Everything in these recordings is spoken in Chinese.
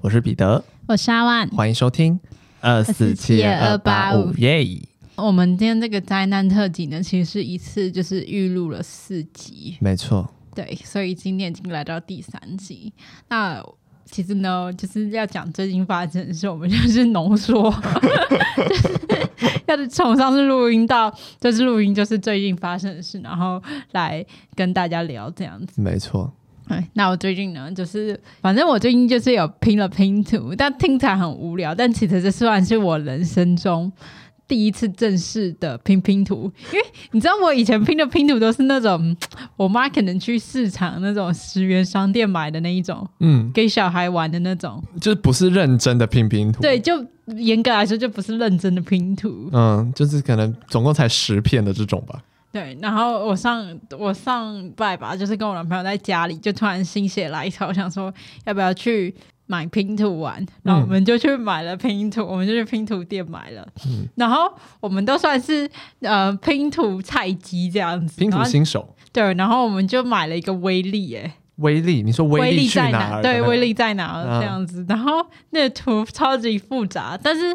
我是彼得，我是阿万，欢迎收听二四七二八五耶。我们今天这个灾难特辑呢，其实是一次就是预录了四集，没错，对，所以今天已经来到第三集。那其实呢，就是要讲最近发生的事，我们就是浓缩，就是要从上次录音到这次录音，就是最近发生的事，然后来跟大家聊这样子，没错。哎，那我最近呢，就是反正我最近就是有拼了拼图，但听起来很无聊，但其实这算是我人生中。第一次正式的拼拼图，因为你知道我以前拼的拼图都是那种我妈可能去市场那种十元商店买的那一种，嗯，给小孩玩的那种，就是不是认真的拼拼图。对，就严格来说就不是认真的拼图。嗯，就是可能总共才十片的这种吧。对，然后我上我上拜吧，就是跟我男朋友在家里，就突然心血来潮，想说要不要去。买拼图玩，然后我们就去买了拼图，嗯、我们就去拼图店买了。嗯、然后我们都算是呃拼图菜鸡这样子，拼图新手。对，然后我们就买了一个威力，哎，威力，你说威力在哪？对，威力在哪？这样子。啊、然后那个图超级复杂，但是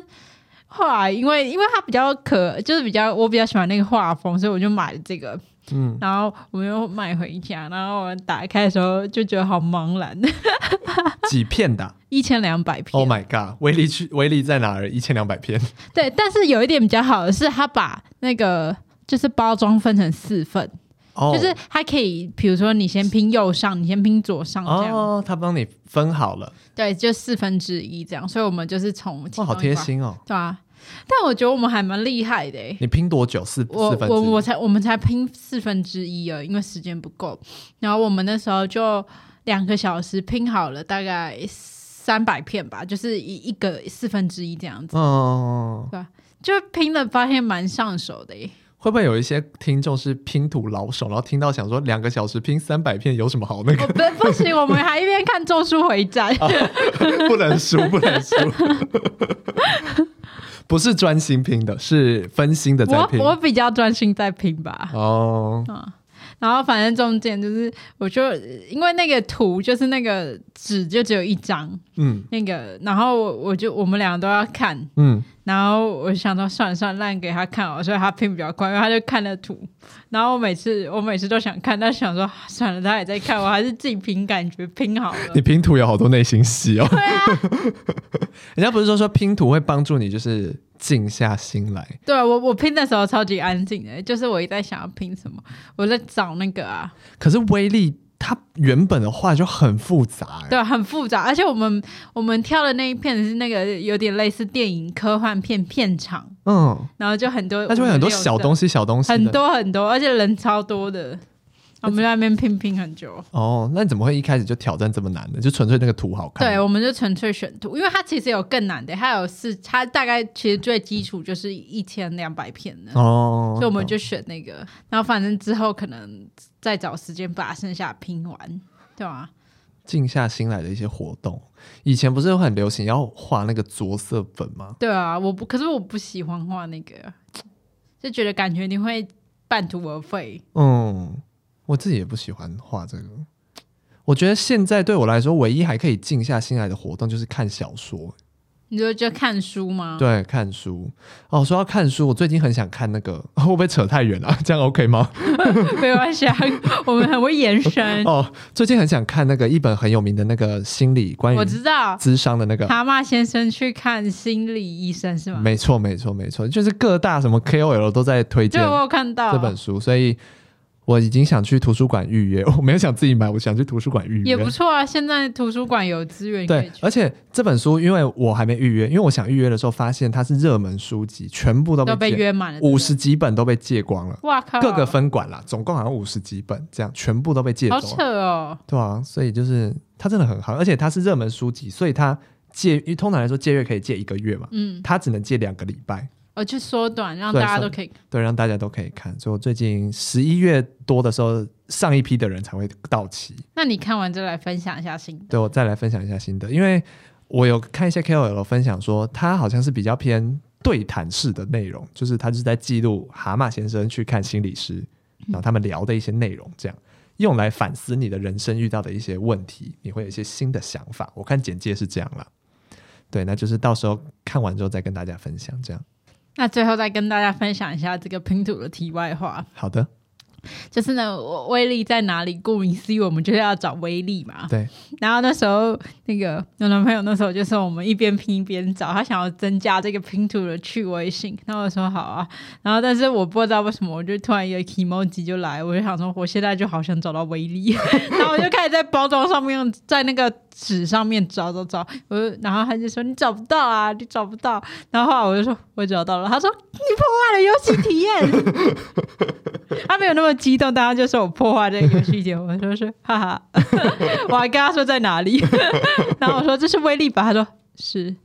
后来因为因为它比较可，就是比较我比较喜欢那个画风，所以我就买了这个。嗯，然后我们又买回家，然后我们打开的时候就觉得好茫然。几片的？一千两百片。Oh my god！威力去威力在哪儿？一千两百片。对，但是有一点比较好的是，他把那个就是包装分成四份，哦、就是它可以，比如说你先拼右上，你先拼左上这样。哦，他帮你分好了。对，就四分之一这样，所以我们就是从哇，好贴心哦。对啊。但我觉得我们还蛮厉害的。你拼多久？四我四分之一？我我才我们才拼四分之一而已，因为时间不够。然后我们那时候就两个小时拼好了大概三百片吧，就是一一个四分之一这样子。哦，对吧？就拼了，发现蛮上手的耶。会不会有一些听众是拼图老手，然后听到想说两个小时拼三百片有什么好那个？不 不行，我们还一边看《咒术回战》啊，不能输，不能输。不是专心拼的，是分心的在拼。我我比较专心在拼吧。哦，嗯，然后反正中间就是，我就因为那个图就是那个纸就只有一张，嗯，那个，然后我就我们两个都要看，嗯。然后我想说算了算了，让给他看哦，所以他拼比较快，因为他就看了图。然后我每次我每次都想看，但想说算了，他也在看，我还是自己凭感觉拼好了。你拼图有好多内心戏哦。对啊。人家不是说说拼图会帮助你，就是静下心来。对啊，我我拼的时候超级安静的，就是我一直在想要拼什么，我在找那个啊。可是威力。它原本的画就很复杂，对，很复杂。而且我们我们挑的那一片是那个有点类似电影科幻片片场，嗯，然后就很多，那就会很多小东西，小东西很多很多，而且人超多的。我们在那边拼拼很久哦，那你怎么会一开始就挑战这么难的？就纯粹那个图好看？对，我们就纯粹选图，因为它其实有更难的，它有是它大概其实最基础就是一千两百片的哦，所以我们就选那个，然后反正之后可能再找时间把剩下拼完，对吧？静下心来的一些活动，以前不是有很流行要画那个着色本吗？对啊，我不，可是我不喜欢画那个，就觉得感觉你会半途而废，嗯。我自己也不喜欢画这个，我觉得现在对我来说，唯一还可以静下心来的活动就是看小说。你就就看书吗？对，看书。哦，说到看书，我最近很想看那个，会不会扯太远了啊？这样 OK 吗？没关系啊，我们很会延伸。哦，最近很想看那个一本很有名的那个心理关于我知道智商的那个。蛤蟆先生去看心理医生是吗？没错，没错，没错，就是各大什么 KOL 都在推荐。对，我有看到这本书，所以。我已经想去图书馆预约，我没有想自己买，我想去图书馆预约也不错啊。现在图书馆有资源可以。对，而且这本书因为我还没预约，因为我想预约的时候发现它是热门书籍，全部都被，都被约满了，五十几本都被借光了。哇靠！各个分馆啦，总共好像五十几本，这样全部都被借走了。好扯哦。对啊，所以就是它真的很好，而且它是热门书籍，所以它借，通常来说借阅可以借一个月嘛，嗯，它只能借两个礼拜。我去缩短，让大家都可以对，让大家都可以看。所以我最近十一月多的时候，上一批的人才会到齐。那你看完就来分享一下心得。对，我再来分享一下心得，因为我有看一些 KOL 分享说，他好像是比较偏对谈式的内容，就是他就是在记录蛤蟆先生去看心理师，然后他们聊的一些内容，这样用来反思你的人生遇到的一些问题，你会有一些新的想法。我看简介是这样了，对，那就是到时候看完之后再跟大家分享，这样。那最后再跟大家分享一下这个拼图的题外话。好的。就是呢，威力在哪里？顾名思义，我们就是要找威力嘛。对。然后那时候，那个我男朋友那时候就说，我们一边拼一边找，他想要增加这个拼图的趣味性。然后我说好啊。然后，但是我不知道为什么，我就突然一个 emoji 就来，我就想说，我现在就好想找到威力。然后我就开始在包装上面，在那个纸上面找找找。我就，然后他就说你找不到啊，你找不到。然后后来我就说我找到了。他说你破坏了游戏体验。他没有那么。激动，大家就说我破坏这个游戏点，我说是哈哈，我还跟他说在哪里，然后我说这是威力吧，他说是，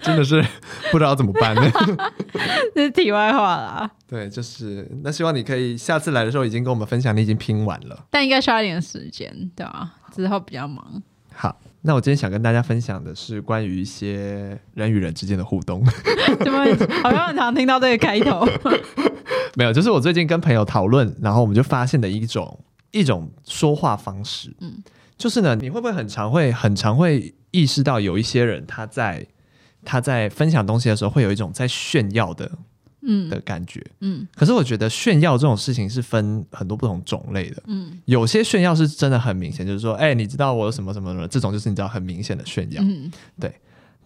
真的是不知道怎么办呢，这是题外话啦。对，就是那希望你可以下次来的时候已经跟我们分享你已经拼完了，但应该需要一点时间，对吧？之后比较忙。好。那我今天想跟大家分享的是关于一些人与人之间的互动。怎么好像很常听到这个开头？没有，就是我最近跟朋友讨论，然后我们就发现的一种一种说话方式。嗯，就是呢，你会不会很常会很常会意识到有一些人他在他在分享东西的时候会有一种在炫耀的。嗯的感觉，嗯，可是我觉得炫耀这种事情是分很多不同种类的，嗯，有些炫耀是真的很明显，就是说，哎、欸，你知道我有什么什么什么，这种就是你知道很明显的炫耀，嗯，对。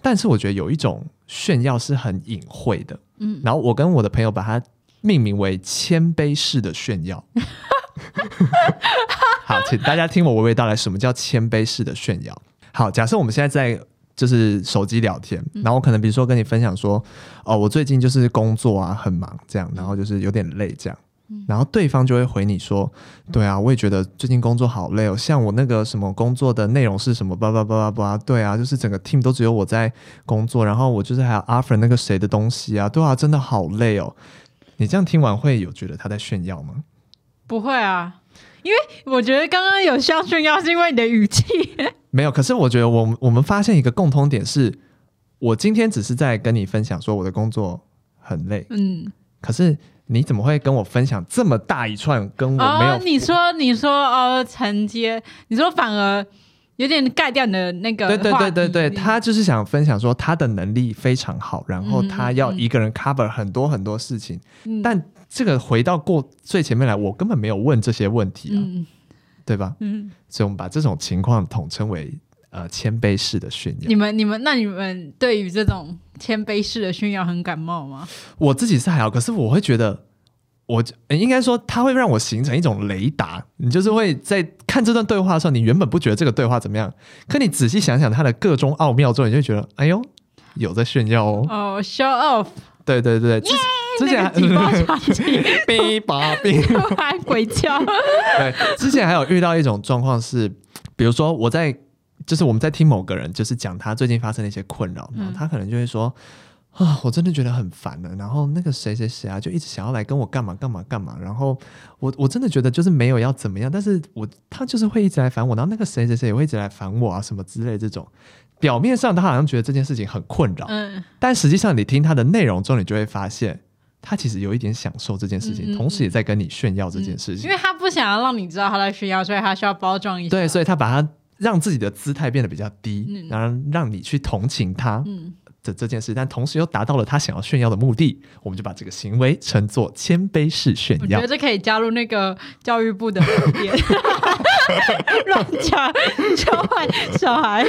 但是我觉得有一种炫耀是很隐晦的，嗯，然后我跟我的朋友把它命名为谦卑式的炫耀。好，请大家听我娓娓道来，什么叫谦卑式的炫耀？好，假设我们现在在。就是手机聊天，然后我可能比如说跟你分享说，哦，我最近就是工作啊很忙这样，然后就是有点累这样，然后对方就会回你说，对啊，我也觉得最近工作好累哦，像我那个什么工作的内容是什么，叭叭叭叭叭，对啊，就是整个 team 都只有我在工作，然后我就是还要 offer 那个谁的东西啊，对啊，真的好累哦。你这样听完会有觉得他在炫耀吗？不会啊。因为我觉得刚刚有像炫耀，是因为你的语气。没有，可是我觉得我们我们发现一个共通点是，我今天只是在跟你分享说我的工作很累，嗯，可是你怎么会跟我分享这么大一串跟我没有？哦、你说你说哦，承接，你说反而有点盖掉你的那个。对对对对对，他就是想分享说他的能力非常好，然后他要一个人 cover 很多很多事情，嗯、但。这个回到过最前面来，我根本没有问这些问题啊，嗯、对吧？嗯，所以我们把这种情况统称为呃谦卑式的炫耀。你们、你们，那你们对于这种谦卑式的炫耀很感冒吗？我自己是还好，可是我会觉得，我应该说，它会让我形成一种雷达。你就是会在看这段对话的时候，你原本不觉得这个对话怎么样，可你仔细想想它的各种奥妙之后，你就觉得，哎呦，有在炫耀哦。哦、oh,，show off。对对对，之之前还 哔吧哔，还鬼叫。对，之前还有遇到一种状况是，比如说我在，就是我们在听某个人就是讲他最近发生的一些困扰，然后他可能就会说啊，我真的觉得很烦了，然后那个谁谁谁啊，就一直想要来跟我干嘛干嘛干嘛，然后我我真的觉得就是没有要怎么样，但是我他就是会一直来烦我，然后那个谁谁谁也会一直来烦我啊，什么之类这种。表面上他好像觉得这件事情很困扰，嗯，但实际上你听他的内容中，你就会发现他其实有一点享受这件事情，嗯嗯，同时也在跟你炫耀这件事情，因为他不想要让你知道他在炫耀，所以他需要包装一下，对，所以他把他让自己的姿态变得比较低，嗯，然后让你去同情他，嗯。的这件事，但同时又达到了他想要炫耀的目的，我们就把这个行为称作谦卑式炫耀。我觉得这可以加入那个教育部的 乱讲教坏小孩。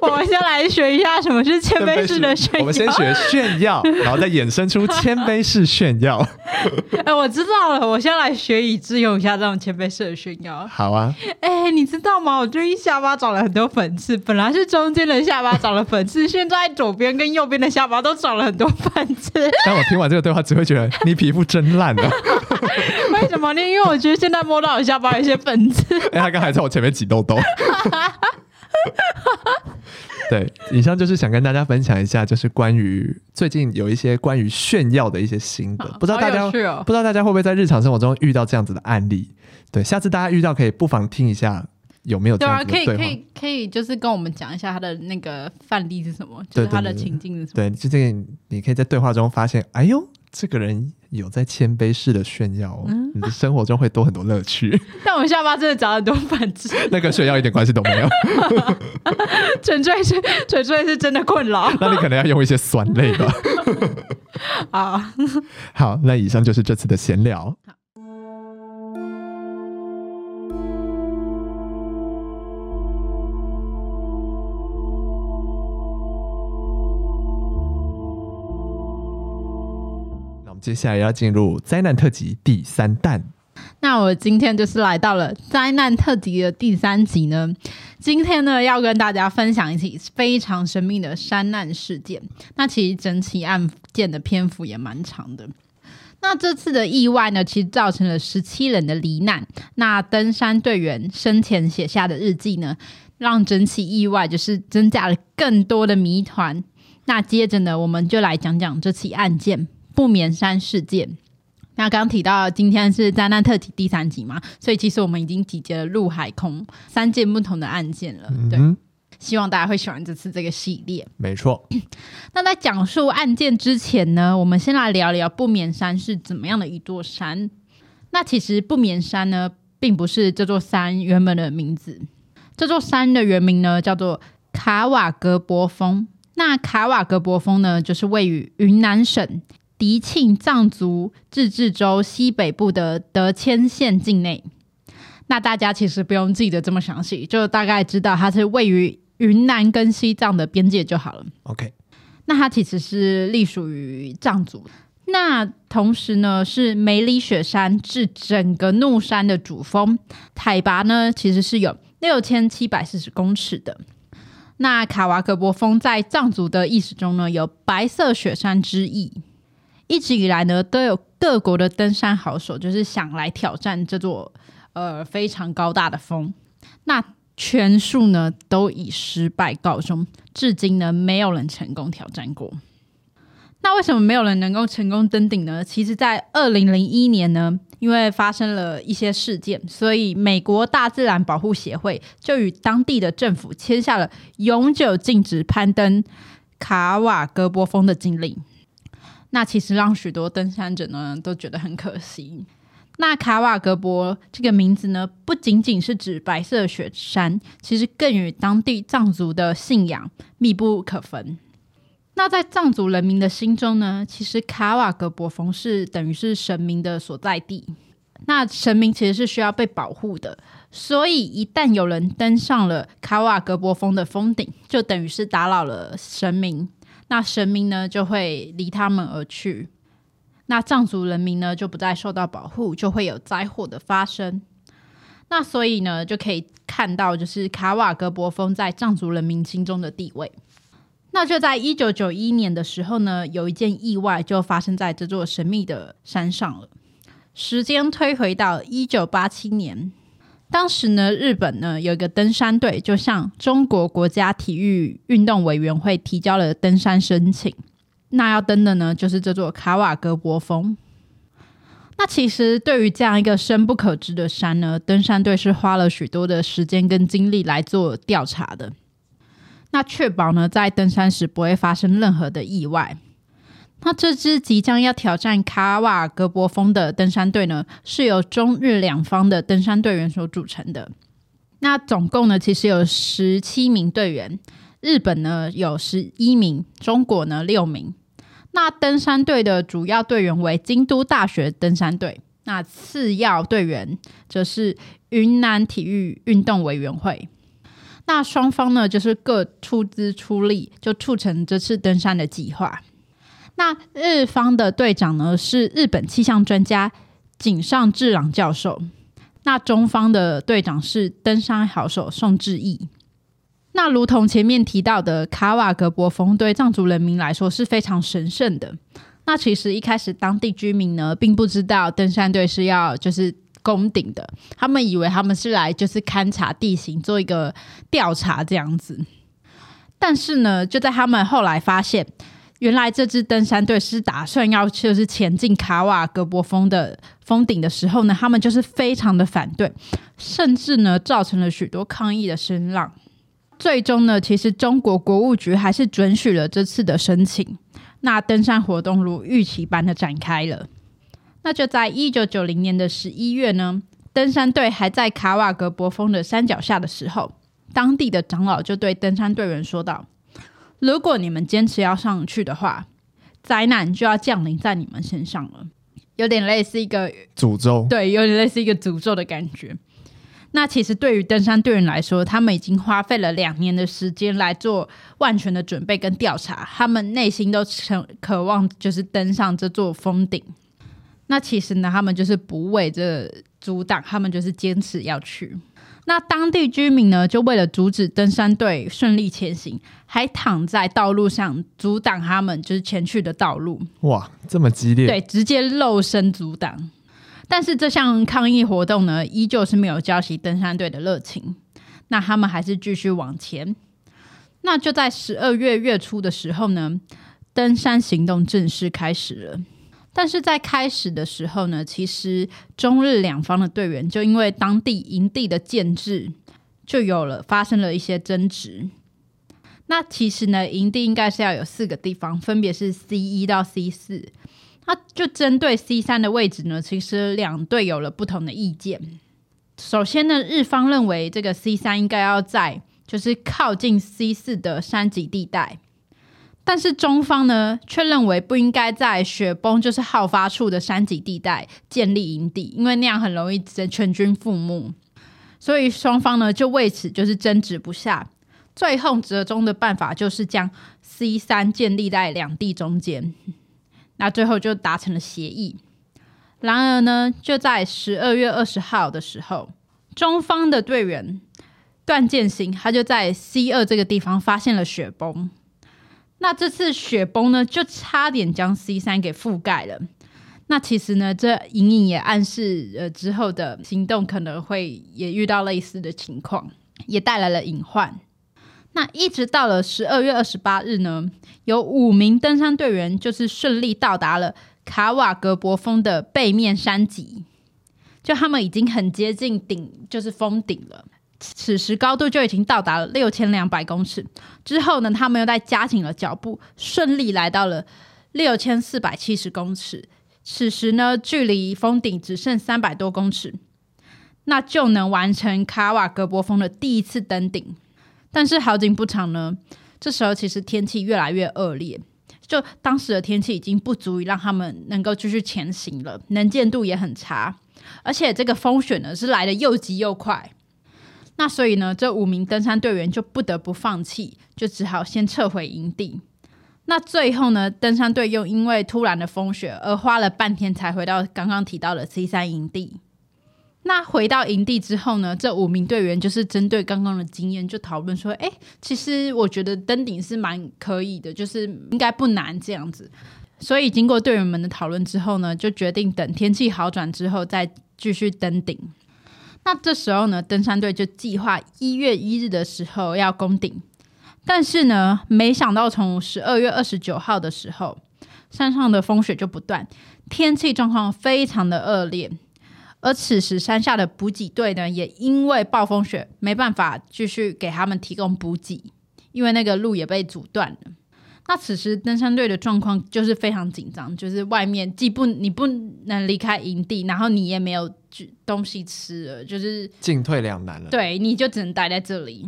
我们先来学一下什么是谦卑式的炫耀。我们先学炫耀，然后再衍生出谦卑式炫耀。哎、欸，我知道了，我先来学以致用一下这种谦卑式的炫耀。好啊。哎、欸，你知道吗？我最近下巴长了很多粉刺，本来是中间的下巴长了粉刺，现在左边跟右边的下巴都长了很多粉刺。但我听完这个对话，只会觉得你皮肤真烂啊！为什么呢？因为我觉得现在摸到我下巴有一些粉刺。哎、欸，他刚才在我前面挤痘痘。对，以上就是想跟大家分享一下，就是关于最近有一些关于炫耀的一些心得。不知道大家、哦、不知道大家会不会在日常生活中遇到这样子的案例？对，下次大家遇到可以不妨听一下。有没有这样对啊，可以可以可以，就是跟我们讲一下他的那个范例是什么，就是他的情境是什么？对，就这个，你可以在对话中发现，哎呦，这个人有在谦卑式的炫耀哦，嗯、你的生活中会多很多乐趣。但我下巴真的长很多反智，那跟炫耀一点关系都没有，纯粹是纯粹是真的困扰。那你可能要用一些酸类吧。好，好，那以上就是这次的闲聊。接下来要进入灾难特辑第三弹。那我今天就是来到了灾难特辑的第三集呢。今天呢，要跟大家分享一起非常神秘的山难事件。那其实整起案件的篇幅也蛮长的。那这次的意外呢，其实造成了十七人的罹难。那登山队员生前写下的日记呢，让整起意外就是增加了更多的谜团。那接着呢，我们就来讲讲这起案件。不眠山事件，那刚刚提到今天是灾难特辑第三集嘛，所以其实我们已经集结了陆海空三件不同的案件了。嗯、对，希望大家会喜欢这次这个系列。没错。那在讲述案件之前呢，我们先来聊聊不眠山是怎么样的一座山。那其实不眠山呢，并不是这座山原本的名字，这座山的原名呢叫做卡瓦格博峰。那卡瓦格博峰呢，就是位于云南省。迪庆藏族自治州西北部的德谦县境内，那大家其实不用记得这么详细，就大概知道它是位于云南跟西藏的边界就好了。OK，那它其实是隶属于藏族，那同时呢是梅里雪山至整个怒山的主峰，海拔呢其实是有六千七百四十公尺的。那卡瓦格博峰在藏族的意识中呢有白色雪山之意。一直以来呢，都有各国的登山好手，就是想来挑战这座呃非常高大的峰。那全数呢都以失败告终，至今呢没有人成功挑战过。那为什么没有人能够成功登顶呢？其实，在二零零一年呢，因为发生了一些事件，所以美国大自然保护协会就与当地的政府签下了永久禁止攀登卡瓦格博峰的禁令。那其实让许多登山者呢都觉得很可惜。那卡瓦格博这个名字呢，不仅仅是指白色雪山，其实更与当地藏族的信仰密不可分。那在藏族人民的心中呢，其实卡瓦格博峰是等于是神明的所在地。那神明其实是需要被保护的，所以一旦有人登上了卡瓦格博峰的峰顶，就等于是打扰了神明。那神明呢就会离他们而去，那藏族人民呢就不再受到保护，就会有灾祸的发生。那所以呢就可以看到，就是卡瓦格博峰在藏族人民心中的地位。那就在一九九一年的时候呢，有一件意外就发生在这座神秘的山上了。时间推回到一九八七年。当时呢，日本呢有一个登山队，就向中国国家体育运动委员会提交了登山申请。那要登的呢，就是这座卡瓦格博峰。那其实对于这样一个深不可知的山呢，登山队是花了许多的时间跟精力来做调查的。那确保呢，在登山时不会发生任何的意外。那这支即将要挑战卡瓦格博峰的登山队呢，是由中日两方的登山队员所组成的。那总共呢，其实有十七名队员，日本呢有十一名，中国呢六名。那登山队的主要队员为京都大学登山队，那次要队员则是云南体育运动委员会。那双方呢，就是各出资出力，就促成这次登山的计划。那日方的队长呢，是日本气象专家井上智朗教授，那中方的队长是登山好手宋志毅。那如同前面提到的，卡瓦格博峰对藏族人民来说是非常神圣的。那其实一开始当地居民呢，并不知道登山队是要就是攻顶的，他们以为他们是来就是勘察地形，做一个调查这样子。但是呢，就在他们后来发现。原来这支登山队是打算要就是前进卡瓦格博峰的峰顶的时候呢，他们就是非常的反对，甚至呢造成了许多抗议的声浪。最终呢，其实中国国务局还是准许了这次的申请。那登山活动如预期般的展开了。那就在一九九零年的十一月呢，登山队还在卡瓦格博峰的山脚下的时候，当地的长老就对登山队员说道：“如果你们坚持要上去的话，灾难就要降临在你们身上了。”有点类似一个诅咒，对，有点类似一个诅咒的感觉。那其实对于登山队员来说，他们已经花费了两年的时间来做万全的准备跟调查，他们内心都成渴望就是登上这座峰顶。那其实呢，他们就是不为这阻挡，他们就是坚持要去。那当地居民呢，就为了阻止登山队顺利前行，还躺在道路上阻挡他们就是前去的道路。哇，这么激烈！对，直接肉身阻挡。但是这项抗议活动呢，依旧是没有浇熄登山队的热情。那他们还是继续往前。那就在十二月月初的时候呢，登山行动正式开始了。但是在开始的时候呢，其实中日两方的队员就因为当地营地的建制，就有了发生了一些争执。那其实呢，营地应该是要有四个地方，分别是 C 一到 C 四。那就针对 C 三的位置呢，其实两队有了不同的意见。首先呢，日方认为这个 C 三应该要在就是靠近 C 四的山脊地带，但是中方呢却认为不应该在雪崩就是好发处的山脊地带建立营地，因为那样很容易全军覆没。所以双方呢就为此就是争执不下，最后折中的办法就是将 C 三建立在两地中间。那最后就达成了协议。然而呢，就在十二月二十号的时候，中方的队员段建行他就在 C 二这个地方发现了雪崩。那这次雪崩呢，就差点将 C 三给覆盖了。那其实呢，这隐隐也暗示呃之后的行动可能会也遇到类似的情况，也带来了隐患。那一直到了十二月二十八日呢，有五名登山队员就是顺利到达了卡瓦格博峰的背面山脊，就他们已经很接近顶，就是峰顶了。此时高度就已经到达了六千两百公尺。之后呢，他们又在加紧了脚步，顺利来到了六千四百七十公尺。此时呢，距离峰顶只剩三百多公尺，那就能完成卡瓦格博峰的第一次登顶。但是好景不长呢，这时候其实天气越来越恶劣，就当时的天气已经不足以让他们能够继续前行了，能见度也很差，而且这个风雪呢是来的又急又快，那所以呢，这五名登山队员就不得不放弃，就只好先撤回营地。那最后呢，登山队又因为突然的风雪而花了半天才回到刚刚提到的 C 三营地。那回到营地之后呢，这五名队员就是针对刚刚的经验，就讨论说：“哎，其实我觉得登顶是蛮可以的，就是应该不难这样子。”所以经过队员们的讨论之后呢，就决定等天气好转之后再继续登顶。那这时候呢，登山队就计划一月一日的时候要攻顶，但是呢，没想到从十二月二十九号的时候，山上的风雪就不断，天气状况非常的恶劣。而此时山下的补给队呢，也因为暴风雪没办法继续给他们提供补给，因为那个路也被阻断了。那此时登山队的状况就是非常紧张，就是外面既不你不能离开营地，然后你也没有东西吃了，就是进退两难了。对，你就只能待在这里。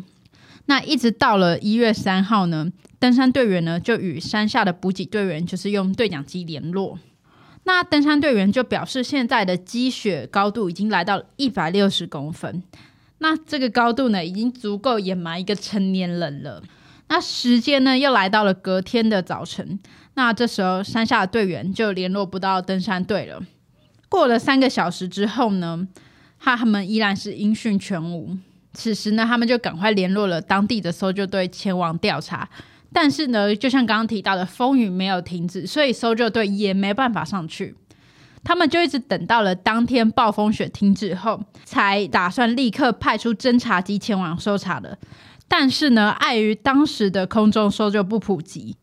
那一直到了一月三号呢，登山队员呢就与山下的补给队员就是用对讲机联络。那登山队员就表示，现在的积雪高度已经来到一百六十公分。那这个高度呢，已经足够掩埋一个成年人了。那时间呢，又来到了隔天的早晨。那这时候，山下的队员就联络不到登山队了。过了三个小时之后呢，他他们依然是音讯全无。此时呢，他们就赶快联络了当地的搜救队前往调查。但是呢，就像刚刚提到的，风雨没有停止，所以搜救队也没办法上去。他们就一直等到了当天暴风雪停止后，才打算立刻派出侦察机前往搜查的。但是呢，碍于当时的空中搜救不普及，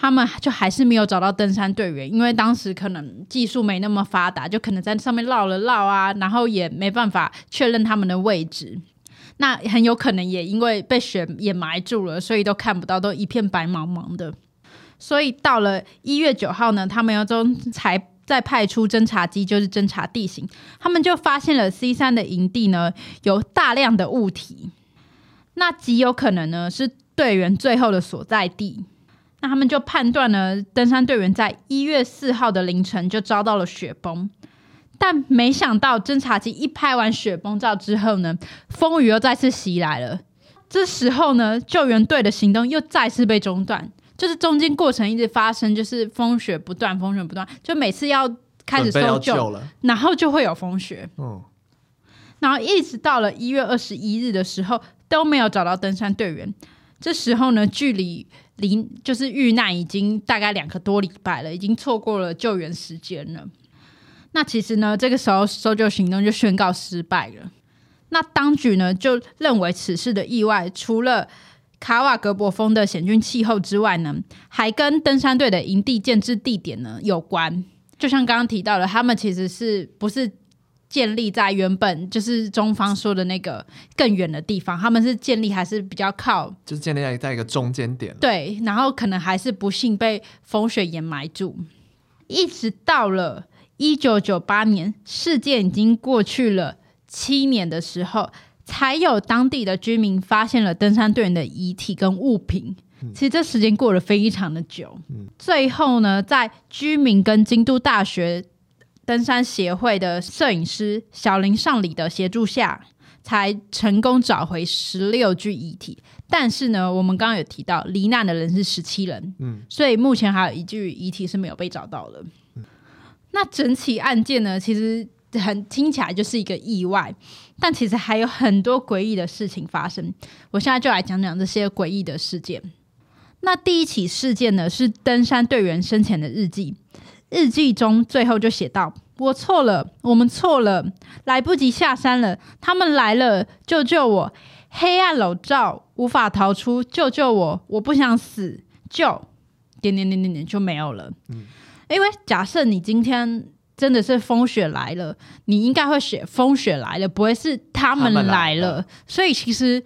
他们就还是没有找到登山队员，因为当时可能技术没那么发达，就可能在上面绕了绕啊，然后也没办法确认他们的位置。那很有可能也因为被雪掩埋住了，所以都看不到，都一片白茫茫的。所以到了一月九号呢，他们又中才再派出侦察机，就是侦察地形，他们就发现了 C 三的营地呢有大量的物体，那极有可能呢是队员最后的所在地。那他们就判断呢，登山队员在一月四号的凌晨就遭到了雪崩。但没想到，侦察机一拍完雪崩照之后呢，风雨又再次袭来了。这时候呢，救援队的行动又再次被中断，就是中间过程一直发生，就是风雪不断，风雪不断，就每次要开始搜救了，然后就会有风雪。嗯，然后一直到了一月二十一日的时候，都没有找到登山队员。这时候呢，距离离就是遇难已经大概两个多礼拜了，已经错过了救援时间了。那其实呢，这个时候搜救行动就宣告失败了。那当局呢就认为此事的意外，除了卡瓦格博峰的险峻气候之外呢，还跟登山队的营地建置地点呢有关。就像刚刚提到的，他们其实是不是建立在原本就是中方说的那个更远的地方？他们是建立还是比较靠，就是建立在在一个中间点。对，然后可能还是不幸被风雪掩埋住，一直到了。一九九八年，事件已经过去了七年的时候，才有当地的居民发现了登山队员的遗体跟物品。嗯、其实这时间过得非常的久。嗯、最后呢，在居民跟京都大学登山协会的摄影师小林尚里的协助下，才成功找回十六具遗体。但是呢，我们刚刚有提到，罹难的人是十七人。嗯，所以目前还有一具遗体是没有被找到的。那整起案件呢，其实很听起来就是一个意外，但其实还有很多诡异的事情发生。我现在就来讲讲这些诡异的事件。那第一起事件呢，是登山队员生前的日记，日记中最后就写道：“我错了，我们错了，来不及下山了，他们来了，救救我！黑暗笼罩，无法逃出，救救我！我不想死，救点点点点点就没有了。”嗯。因为假设你今天真的是风雪来了，你应该会写风雪来了，不会是他们来了。来了，所以其实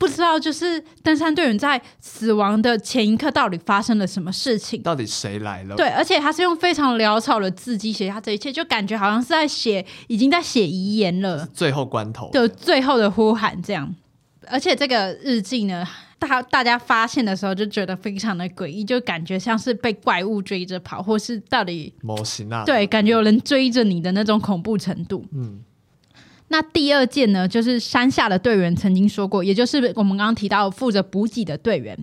不知道，就是登山队员在死亡的前一刻到底发生了什么事情，到底谁来了？对，而且他是用非常潦草的字迹写下这一切，就感觉好像是在写，已经在写遗言了，最后关头的最后的呼喊这样。而且这个日记呢。大大家发现的时候就觉得非常的诡异，就感觉像是被怪物追着跑，或是到底模型啊？对，感觉有人追着你的那种恐怖程度。嗯，那第二件呢，就是山下的队员曾经说过，也就是我们刚刚提到负责补给的队员，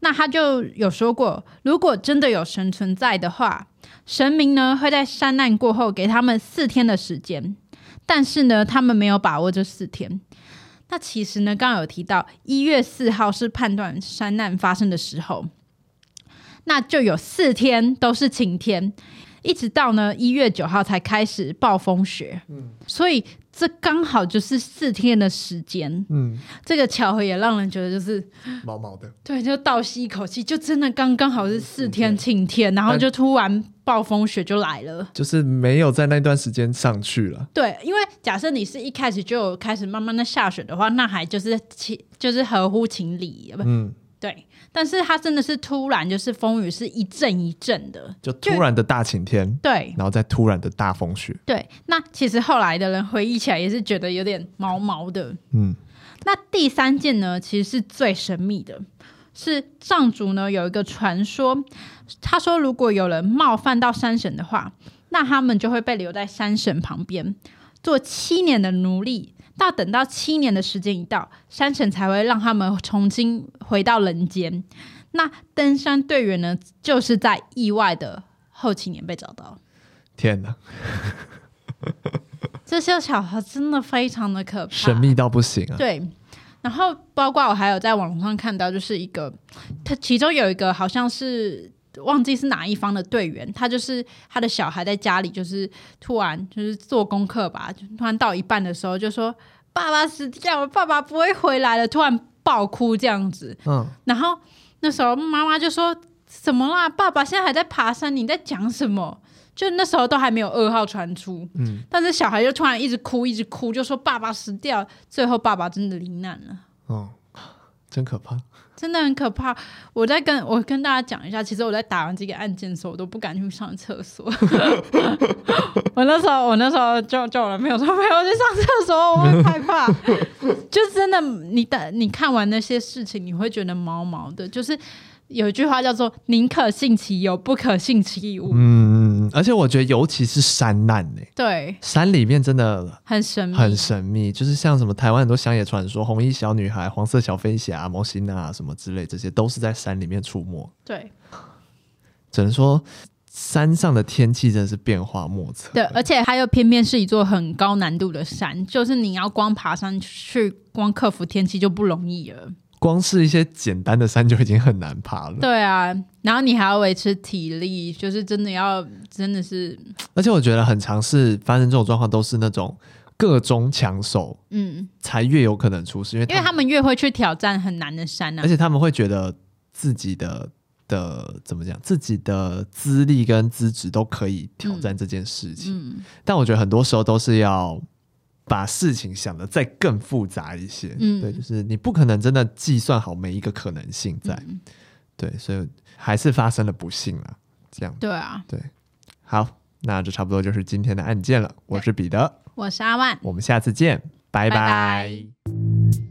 那他就有说过，如果真的有神存在的话，神明呢会在山难过后给他们四天的时间，但是呢，他们没有把握这四天。那其实呢，刚刚有提到一月四号是判断山难发生的时候，那就有四天都是晴天，一直到呢一月九号才开始暴风雪。嗯，所以。这刚好就是四天的时间，嗯，这个巧合也让人觉得就是毛毛的，对，就倒吸一口气，就真的刚刚好是四天晴天，然后就突然暴风雪就来了，就是没有在那段时间上去了。对，因为假设你是一开始就开始慢慢的下雪的话，那还就是情就是合乎情理，嗯。对，但是它真的是突然，就是风雨是一阵一阵的，就突然的大晴天，对，然后再突然的大风雪，对。那其实后来的人回忆起来也是觉得有点毛毛的，嗯。那第三件呢，其实是最神秘的，是藏族呢有一个传说，他说如果有人冒犯到山神的话，那他们就会被留在山神旁边做七年的奴隶。到等到七年的时间一到，山神才会让他们重新回到人间。那登山队员呢，就是在意外的后七年被找到。天哪，这些巧合真的非常的可怕，神秘到不行啊！对，然后包括我还有在网络上看到，就是一个他其中有一个好像是忘记是哪一方的队员，他就是他的小孩在家里，就是突然就是做功课吧，就突然到一半的时候就说。爸爸死掉了，爸爸不会回来了。突然爆哭这样子，嗯，然后那时候妈妈就说：“怎么啦？爸爸现在还在爬山，你在讲什么？就那时候都还没有噩耗传出，嗯，但是小孩就突然一直哭，一直哭，就说爸爸死掉，最后爸爸真的罹难了。哦，真可怕，真的很可怕。我在跟我跟大家讲一下，其实我在打完这个案件的时候，我都不敢去上厕所。我那时候，我那时候叫叫我男朋友说陪我去上厕所，我会害怕。就真的，你的你看完那些事情，你会觉得毛毛的，就是。有一句话叫做“宁可信其有，不可信其无”。而且我觉得，尤其是山难呢、欸，对，山里面真的很神秘，很神秘。就是像什么台湾很多乡野传说，红衣小女孩、黄色小飞侠、摩西娜什么之类，这些都是在山里面出没。对，只能说山上的天气真的是变化莫测。对，而且它又偏偏是一座很高难度的山，就是你要光爬上去，光克服天气就不容易了。光是一些简单的山就已经很难爬了。对啊，然后你还要维持体力，就是真的要真的是。而且我觉得很尝试发生这种状况，都是那种个中强手，嗯，才越有可能出事，因为因为他们越会去挑战很难的山呢、啊，而且他们会觉得自己的的怎么讲，自己的资历跟资质都可以挑战这件事情。嗯嗯、但我觉得很多时候都是要。把事情想得再更复杂一些，嗯，对，就是你不可能真的计算好每一个可能性在，嗯、对，所以还是发生了不幸了，这样，对啊，对，好，那这差不多就是今天的案件了。我是彼得，我是阿万，我们下次见，拜拜。拜拜。